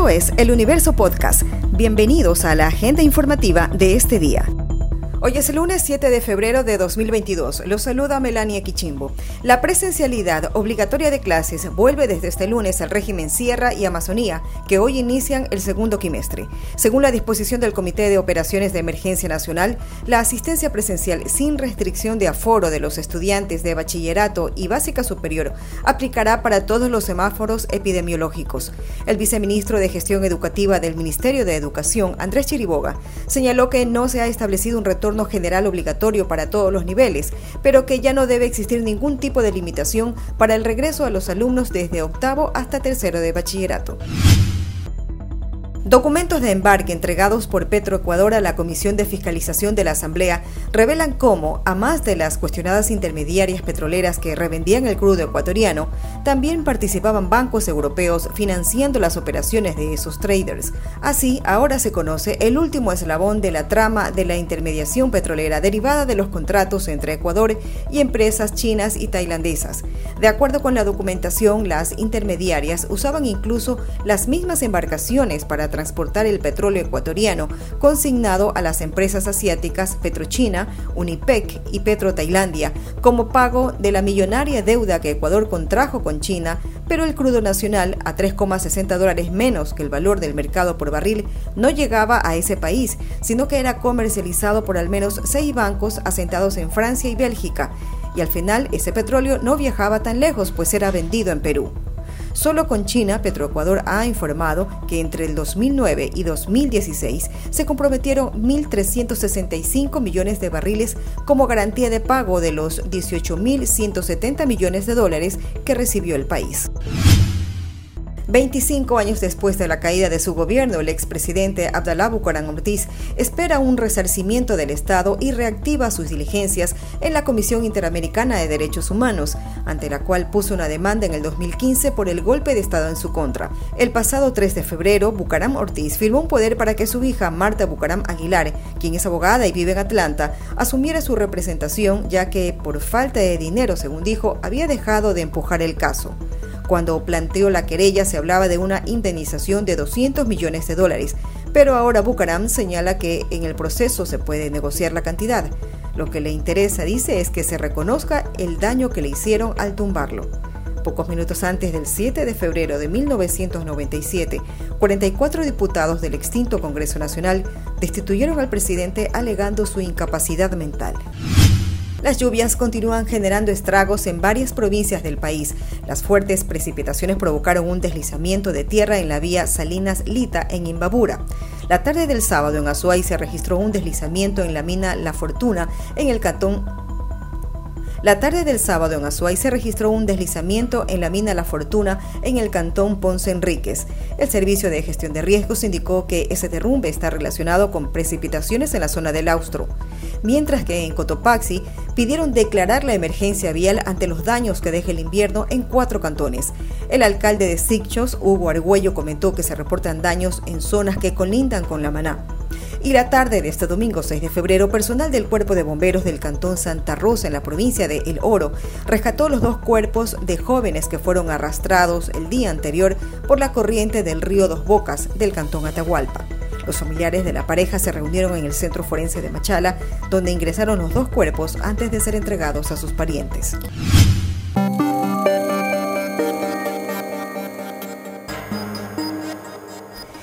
Esto es El Universo Podcast. Bienvenidos a la agenda informativa de este día. Hoy es lunes 7 de febrero de 2022. Los saluda Melania Quichimbo. La presencialidad obligatoria de clases vuelve desde este lunes al régimen Sierra y Amazonía, que hoy inician el segundo quimestre. Según la disposición del Comité de Operaciones de Emergencia Nacional, la asistencia presencial sin restricción de aforo de los estudiantes de bachillerato y básica superior aplicará para todos los semáforos epidemiológicos. El viceministro de Gestión Educativa del Ministerio de Educación, Andrés Chiriboga, señaló que no se ha establecido un retorno general obligatorio para todos los niveles, pero que ya no debe existir ningún tipo de limitación para el regreso a los alumnos desde octavo hasta tercero de bachillerato. Documentos de embarque entregados por Petroecuador a la Comisión de Fiscalización de la Asamblea revelan cómo, a más de las cuestionadas intermediarias petroleras que revendían el crudo ecuatoriano, también participaban bancos europeos financiando las operaciones de esos traders. Así, ahora se conoce el último eslabón de la trama de la intermediación petrolera derivada de los contratos entre Ecuador y empresas chinas y tailandesas. De acuerdo con la documentación, las intermediarias usaban incluso las mismas embarcaciones para transportar el petróleo ecuatoriano consignado a las empresas asiáticas Petrochina, Unipec y Petro Tailandia como pago de la millonaria deuda que Ecuador contrajo con China, pero el crudo nacional a 3,60 dólares menos que el valor del mercado por barril no llegaba a ese país, sino que era comercializado por al menos seis bancos asentados en Francia y Bélgica, y al final ese petróleo no viajaba tan lejos, pues era vendido en Perú. Solo con China, Petroecuador ha informado que entre el 2009 y 2016 se comprometieron 1.365 millones de barriles como garantía de pago de los 18.170 millones de dólares que recibió el país. 25 años después de la caída de su gobierno, el expresidente Abdalá Bucaram Ortiz espera un resarcimiento del Estado y reactiva sus diligencias en la Comisión Interamericana de Derechos Humanos, ante la cual puso una demanda en el 2015 por el golpe de Estado en su contra. El pasado 3 de febrero, Bucaram Ortiz firmó un poder para que su hija Marta Bucaram Aguilar, quien es abogada y vive en Atlanta, asumiera su representación ya que, por falta de dinero, según dijo, había dejado de empujar el caso. Cuando planteó la querella se hablaba de una indemnización de 200 millones de dólares, pero ahora Bucaram señala que en el proceso se puede negociar la cantidad. Lo que le interesa, dice, es que se reconozca el daño que le hicieron al tumbarlo. Pocos minutos antes del 7 de febrero de 1997, 44 diputados del extinto Congreso Nacional destituyeron al presidente alegando su incapacidad mental. Las lluvias continúan generando estragos en varias provincias del país. Las fuertes precipitaciones provocaron un deslizamiento de tierra en la vía Salinas-Lita en Imbabura. La tarde del sábado en Azuay se registró un deslizamiento en la mina La Fortuna en el cantón la tarde del sábado en Azuay se registró un deslizamiento en la mina La Fortuna en el cantón Ponce Enríquez. El Servicio de Gestión de Riesgos indicó que ese derrumbe está relacionado con precipitaciones en la zona del Austro mientras que en Cotopaxi pidieron declarar la emergencia vial ante los daños que deja el invierno en cuatro cantones. El alcalde de Sicchos, Hugo Argüello, comentó que se reportan daños en zonas que colindan con la Maná. Y la tarde de este domingo 6 de febrero, personal del Cuerpo de Bomberos del Cantón Santa Rosa en la provincia de El Oro rescató los dos cuerpos de jóvenes que fueron arrastrados el día anterior por la corriente del río Dos Bocas del Cantón Atahualpa. Los familiares de la pareja se reunieron en el centro forense de Machala, donde ingresaron los dos cuerpos antes de ser entregados a sus parientes.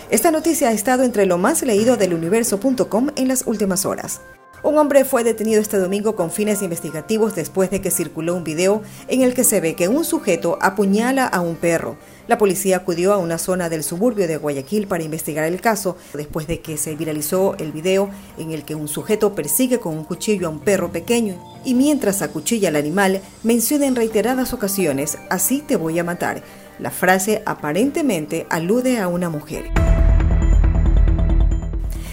Esta noticia ha estado entre lo más leído del universo.com en las últimas horas. Un hombre fue detenido este domingo con fines investigativos después de que circuló un video en el que se ve que un sujeto apuñala a un perro. La policía acudió a una zona del suburbio de Guayaquil para investigar el caso, después de que se viralizó el video en el que un sujeto persigue con un cuchillo a un perro pequeño y mientras acuchilla al animal menciona en reiteradas ocasiones, así te voy a matar. La frase aparentemente alude a una mujer.